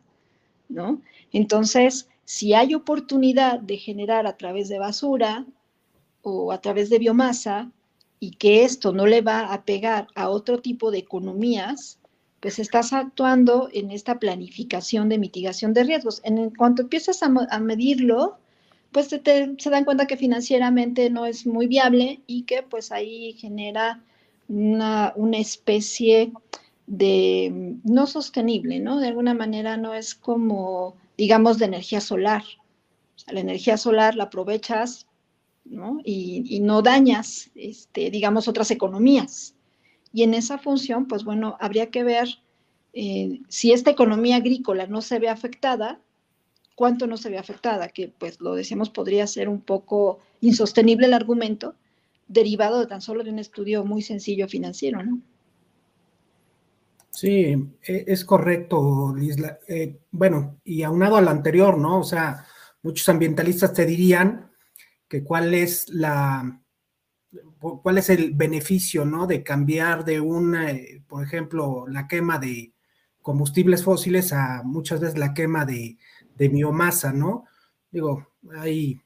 ¿no? Entonces, si hay oportunidad de generar a través de basura o a través de biomasa y que esto no le va a pegar a otro tipo de economías, pues estás actuando en esta planificación de mitigación de riesgos. En cuanto empiezas a medirlo, pues se dan cuenta que financieramente no es muy viable y que pues ahí genera una, especie de no sostenible, ¿no? De alguna manera no es como, digamos, de energía solar. la energía solar la aprovechas, ¿no? Y, no dañas, este, digamos, otras economías. Y en esa función, pues bueno, habría que ver eh, si esta economía agrícola no se ve afectada, cuánto no se ve afectada, que pues lo decíamos podría ser un poco insostenible el argumento, derivado de tan solo de un estudio muy sencillo financiero, ¿no? Sí, e, es correcto, Lisla. Eh, bueno, y aunado al anterior, ¿no? O sea, muchos ambientalistas te dirían que cuál es la, cuál es el beneficio, ¿no? De cambiar de una, eh, por ejemplo, la quema de combustibles fósiles a muchas veces la quema de, de biomasa, ¿no? Digo, hay,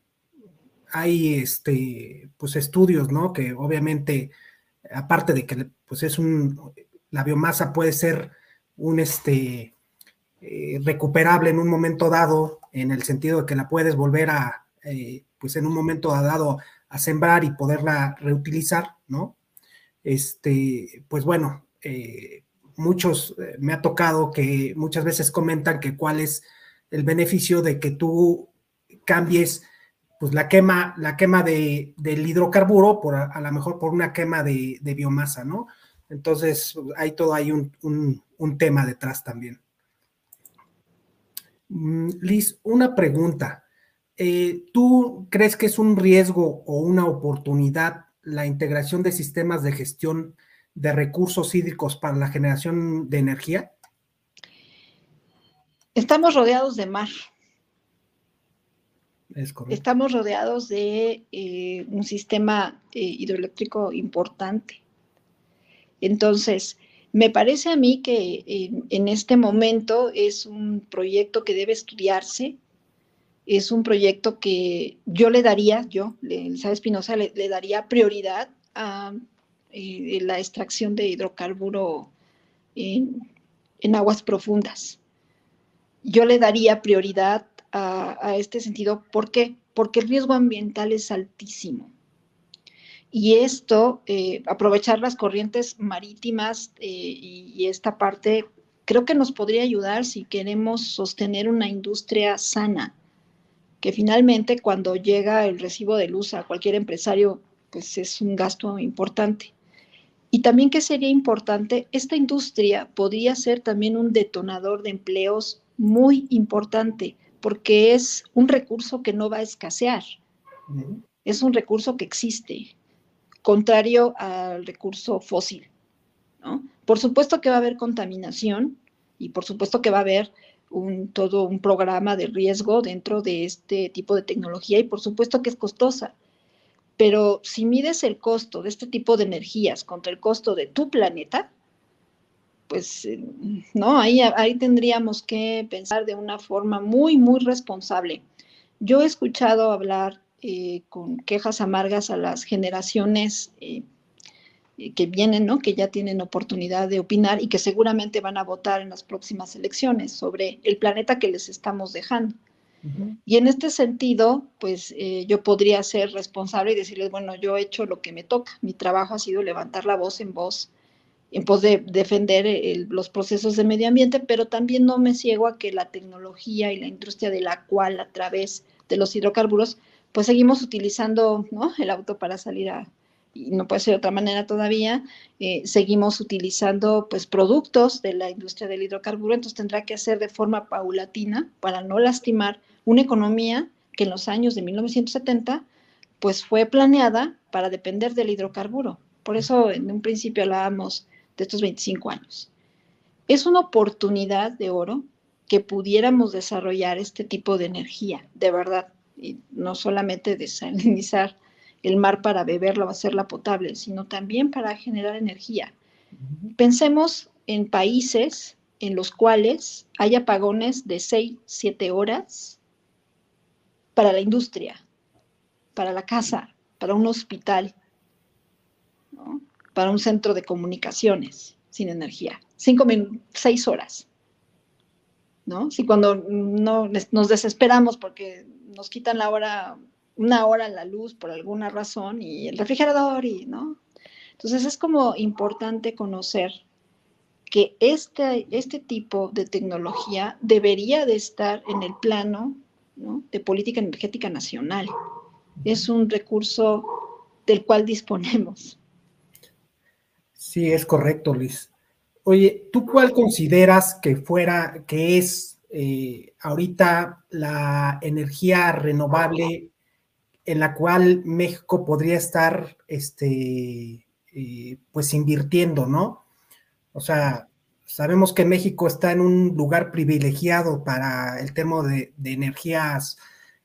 hay este, pues estudios, ¿no? Que obviamente, aparte de que pues es un, la biomasa puede ser un, este, eh, recuperable en un momento dado, en el sentido de que la puedes volver a, eh, pues en un momento dado a sembrar y poderla reutilizar, ¿no? Este, pues bueno, eh, muchos, me ha tocado que muchas veces comentan que cuál es el beneficio de que tú cambies pues la quema, la quema de, del hidrocarburo por a, lo mejor por una quema de, biomasa, ¿no? Entonces, hay todo un, un, un tema detrás también. Mm, Liz, una pregunta. Eh, ¿Tú crees que es un riesgo o una oportunidad la integración de sistemas de gestión de recursos hídricos para la generación de energía? Estamos rodeados de mar. Estamos rodeados de eh, un sistema eh, hidroeléctrico importante. Entonces, me parece a mí que en este momento es un proyecto que debe estudiarse, es un proyecto que yo le daría, yo, Elizabeth Espinosa, le, daría prioridad a eh, la extracción de hidrocarburo en, aguas profundas. Yo le daría prioridad a, este sentido. ¿Por qué? Porque el riesgo ambiental es altísimo. Y esto, eh, aprovechar las corrientes marítimas eh, y, esta parte, creo que nos podría ayudar si queremos sostener una industria sana, que finalmente cuando llega el recibo de luz a cualquier empresario, pues es un gasto importante. Y también que sería importante, esta industria podría ser también un detonador de empleos muy importante, porque es un recurso que no va a escasear. Es un recurso que existe contrario al recurso fósil. Por supuesto que va a haber contaminación y por supuesto que va a haber un, todo un programa de riesgo dentro de este tipo de tecnología y por supuesto que es costosa. Pero si mides el costo de este tipo de energías contra el costo de tu planeta, pues eh, no, ahí, ahí tendríamos que pensar de una forma muy, muy responsable. Yo he escuchado hablar eh, con quejas amargas a las generaciones eh, que vienen, ¿no? que ya tienen oportunidad de opinar y que seguramente van a votar en las próximas elecciones sobre el planeta que les estamos dejando. Y en este sentido, pues yo podría ser responsable y decirles, bueno, yo he hecho lo que me toca. Mi trabajo ha sido levantar la voz en voz, en pos de defender los procesos de medio ambiente, pero también no me ciego a que la tecnología y la industria de la cual a través de los hidrocarburos pues seguimos utilizando el auto para salir a, y no puede ser de otra manera todavía, eh, seguimos utilizando pues productos de la industria del hidrocarburo, entonces tendrá que hacer de forma paulatina para no lastimar una economía que en los años de 1970 pues fue planeada para depender del hidrocarburo. Por eso en un principio hablábamos de estos 25 años. Es una oportunidad de oro que pudiéramos desarrollar este tipo de energía, de verdad y no solamente desalinizar el mar para beberla o hacerla potable, sino también para generar energía. Pensemos en países en los cuales hay apagones de 6, 7 horas para la industria, para la casa, para un hospital, para un centro de comunicaciones sin energía. 5 6 horas. ¿no? Si cuando no, nos desesperamos porque nos quitan la hora, una hora la luz por alguna razón y el refrigerador y, ¿no? Entonces es como importante conocer que este, este tipo de tecnología debería de estar en el plano de política energética nacional. Es un recurso del cual disponemos. Sí, es correcto, Liz. Oye, ¿tú cuál consideras que fuera, que es eh, ahorita la energía renovable en la cual México podría estar, este, eh, pues invirtiendo, ¿no? O sea, sabemos que México está en un lugar privilegiado para el tema de, energías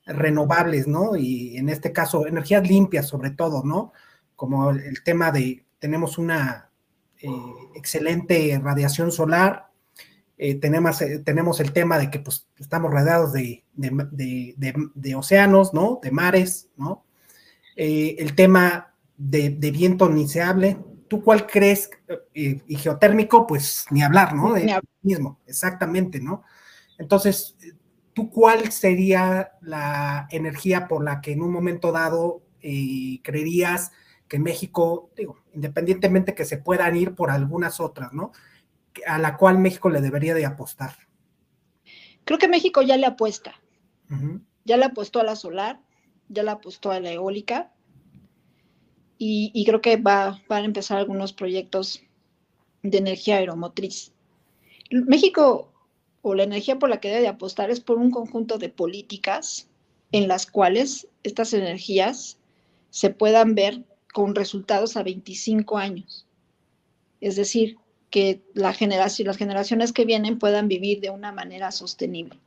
renovables, ¿no? Y en este caso, energías limpias sobre todo, ¿no? Como el, tema de, tenemos una eh, excelente radiación solar, eh, tenemos, tenemos el tema de que pues, estamos rodeados de, de, océanos, ¿no? De mares, ¿no? Eh, el tema de, viento ni se hable. ¿Tú cuál crees? Eh, y geotérmico, pues ni hablar, ¿no? De mismo, exactamente, ¿no? Entonces, ¿tú cuál sería la energía por la que en un momento dado eh, creerías que México, digo, independientemente que se puedan ir por algunas otras, ¿no? A la cual México le debería de apostar. Creo que México ya le apuesta. Ya le apostó a la solar, ya le apostó a la eólica y, creo que va, van a empezar algunos proyectos de energía aeromotriz. México o la energía por la que debe de apostar es por un conjunto de políticas en las cuales estas energías se puedan ver con resultados a 25 años. Es decir, que las generaciones que vienen puedan vivir de una manera sostenible.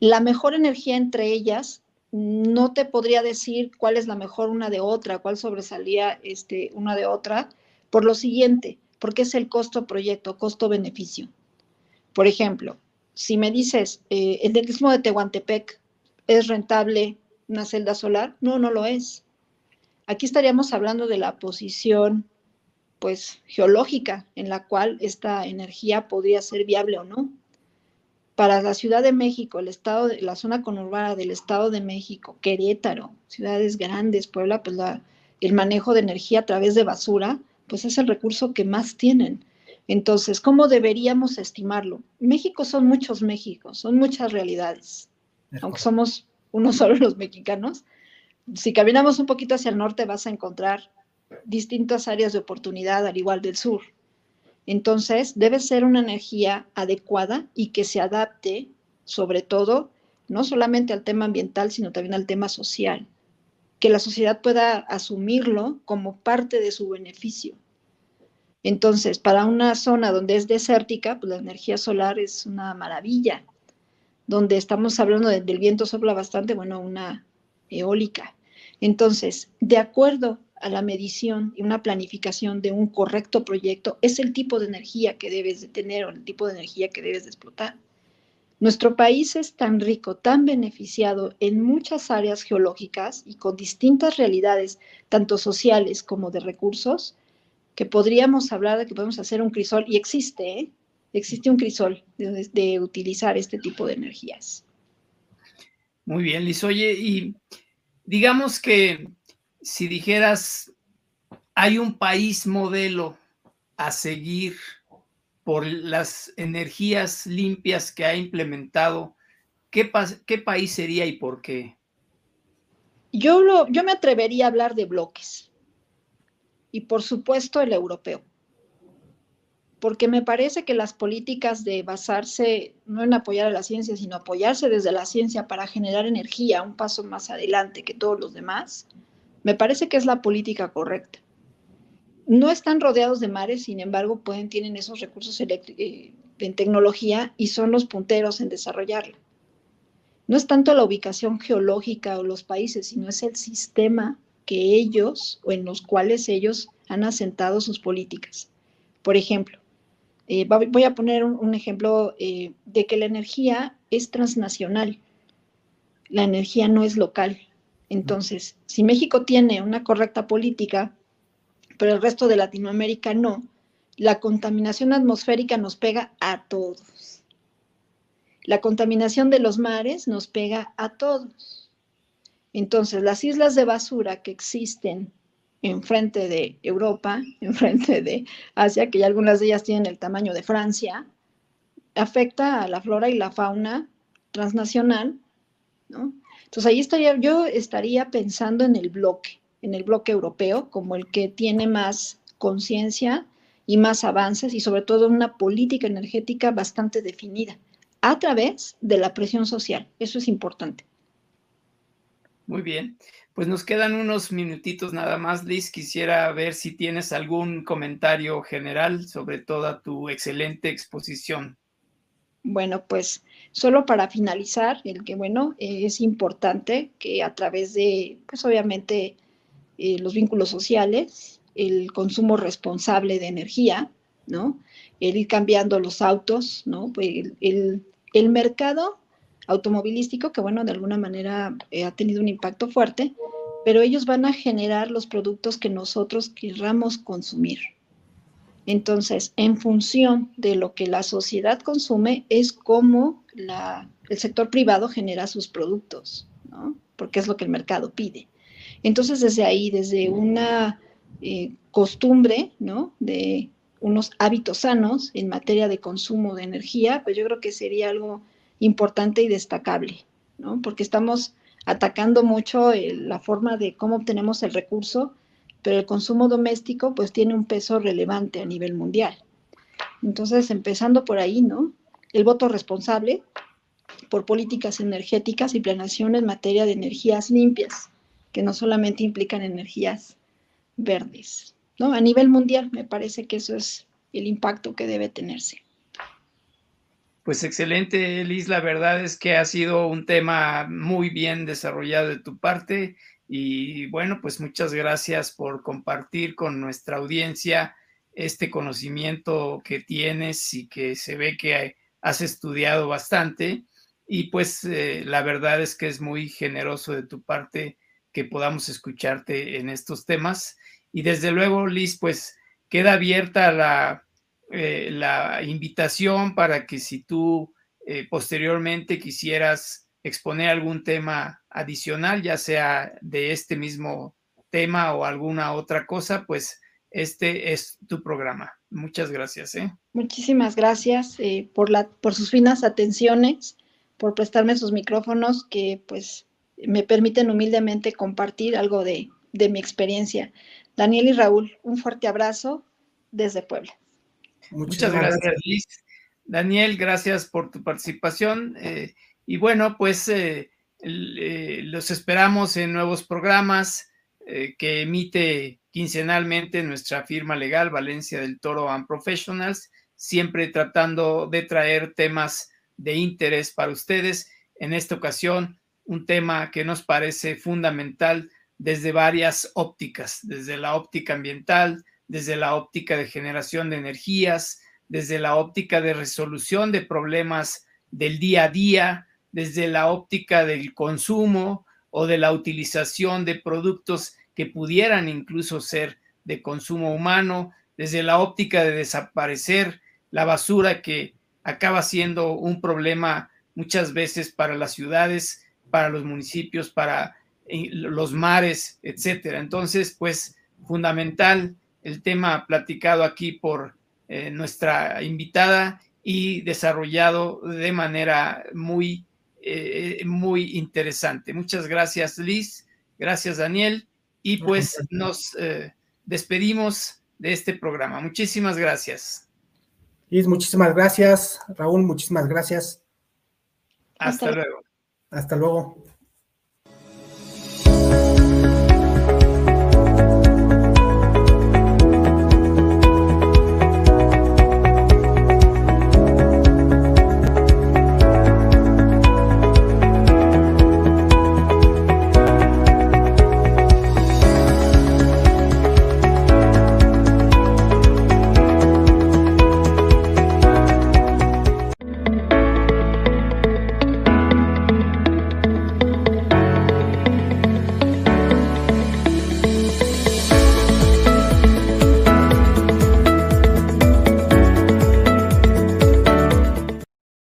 La mejor energía entre ellas, no te podría decir cuál es la mejor una de otra, cuál sobresalía este, una de otra, por lo siguiente, porque es el costo proyecto, costo-beneficio. Por ejemplo, si me dices, eh, ¿el del de Tehuantepec es rentable una celda solar? No, no lo es. Aquí estaríamos hablando de la posición pues geológica en la cual esta energía podría ser viable o no para la Ciudad de México, el estado de, la zona conurbada del Estado de México, Querétaro, ciudades grandes, Puebla, pues el manejo de energía a través de basura, pues es el recurso que más tienen. Entonces, ¿cómo deberíamos estimarlo? México son muchos Méxicos, son muchas realidades, aunque somos uno solo los mexicanos. Si caminamos un poquito hacia el norte vas a encontrar distintas áreas de oportunidad, al igual del sur. Entonces, debe ser una energía adecuada y que se adapte, sobre todo, no solamente al tema ambiental, sino también al tema social, que la sociedad pueda asumirlo como parte de su beneficio. Entonces, para una zona donde es desértica, pues la energía solar es una maravilla. Donde estamos hablando del viento sopla bastante, bueno, una eólica. Entonces, de acuerdo a la medición y una planificación de un correcto proyecto es el tipo de energía que debes de tener o el tipo de energía que debes de explotar. Nuestro país es tan rico, tan beneficiado en muchas áreas geológicas y con distintas realidades, tanto sociales como de recursos, que podríamos hablar de que podemos hacer un crisol, y existe, ¿eh? existe un crisol de, de, utilizar este tipo de energías. Muy bien, Liz. Oye, y digamos que si dijeras, hay un país modelo a seguir por las energías limpias que ha implementado, ¿qué, país sería y por qué? Yo, yo me atrevería a hablar de bloques y por supuesto el europeo, porque me parece que las políticas de basarse no en apoyar a la ciencia, sino apoyarse desde la ciencia para generar energía un paso más adelante que todos los demás, me parece que es la política correcta. No están rodeados de mares, sin embargo, pueden, tienen esos recursos eh, en tecnología y son los punteros en desarrollarla. No es tanto la ubicación geológica o los países, sino es el sistema que ellos o en los cuales ellos han asentado sus políticas. Por ejemplo, eh, voy a poner un, ejemplo eh, de que la energía es transnacional. La energía no es local. Entonces, si México tiene una correcta política, pero el resto de Latinoamérica no, la contaminación atmosférica nos pega a todos. La contaminación de los mares nos pega a todos. Entonces, las islas de basura que existen enfrente de Europa, enfrente de Asia, que ya algunas de ellas tienen el tamaño de Francia, afecta a la flora y la fauna transnacional, ¿no? Entonces ahí estaría, yo estaría pensando en el bloque, en el bloque europeo, como el que tiene más conciencia y más avances y sobre todo una política energética bastante definida a través de la presión social. Eso es importante. Muy bien. Pues nos quedan unos minutitos nada más, Liz. Quisiera ver si tienes algún comentario general sobre toda tu excelente exposición. Bueno, pues solo para finalizar, el que bueno, es importante que a través de, pues obviamente, eh, los vínculos sociales, el consumo responsable de energía, ¿no? El ir cambiando los autos, ¿no? Pues el, el mercado automovilístico, que bueno, de alguna manera eh, ha tenido un impacto fuerte, pero ellos van a generar los productos que nosotros querramos consumir. Entonces, en función de lo que la sociedad consume, es como el sector privado genera sus productos, ¿no? Porque es lo que el mercado pide. Entonces, desde ahí, desde una eh, costumbre, ¿no? De unos hábitos sanos en materia de consumo de energía, pues yo creo que sería algo importante y destacable, ¿no? Porque estamos atacando mucho la forma de cómo obtenemos el recurso, pero el consumo doméstico pues tiene un peso relevante a nivel mundial. Entonces, empezando por ahí, ¿no? El voto responsable por políticas energéticas y planeación en materia de energías limpias, que no solamente implican energías verdes, ¿no? A nivel mundial me parece que eso es el impacto que debe tenerse. Pues excelente, Liz. La verdad es que ha sido un tema muy bien desarrollado de tu parte y bueno, pues muchas gracias por compartir con nuestra audiencia este conocimiento que tienes y que se ve que has estudiado bastante. Y pues eh, la verdad es que es muy generoso de tu parte que podamos escucharte en estos temas. Y desde luego, Liz, pues queda abierta la eh, la invitación para que si tú eh, posteriormente quisieras exponer algún tema adicional, ya sea de este mismo tema o alguna otra cosa, pues este es tu programa. Muchas gracias. ¿eh? Muchísimas gracias por, la, por sus finas atenciones, por prestarme sus micrófonos que pues me permiten humildemente compartir algo de, de mi experiencia. Daniel y Raúl, un fuerte abrazo desde Puebla. Muchas, gracias, Liz. Daniel, gracias por tu participación. Eh, y bueno, pues eh, eh, los esperamos en nuevos programas que emite quincenalmente nuestra firma legal Valencia del Toro and Professionals, siempre tratando de traer temas de interés para ustedes. En esta ocasión, un tema que nos parece fundamental desde varias ópticas, desde la óptica ambiental, desde la óptica de generación de energías, desde la óptica de resolución de problemas del día a día, desde la óptica del consumo o de la utilización de productos que pudieran incluso ser de consumo humano, desde la óptica de desaparecer la basura que acaba siendo un problema muchas veces para las ciudades, para los municipios, para eh, los mares, etcétera. Entonces, pues fundamental el tema platicado aquí por eh, nuestra invitada y desarrollado de manera muy, eh, muy interesante. Muchas gracias, Liz. Gracias, Daniel. Y pues nos eh, despedimos de este programa. Muchísimas gracias. Liz, muchísimas gracias. Raúl, muchísimas gracias. Hasta luego. Hasta luego.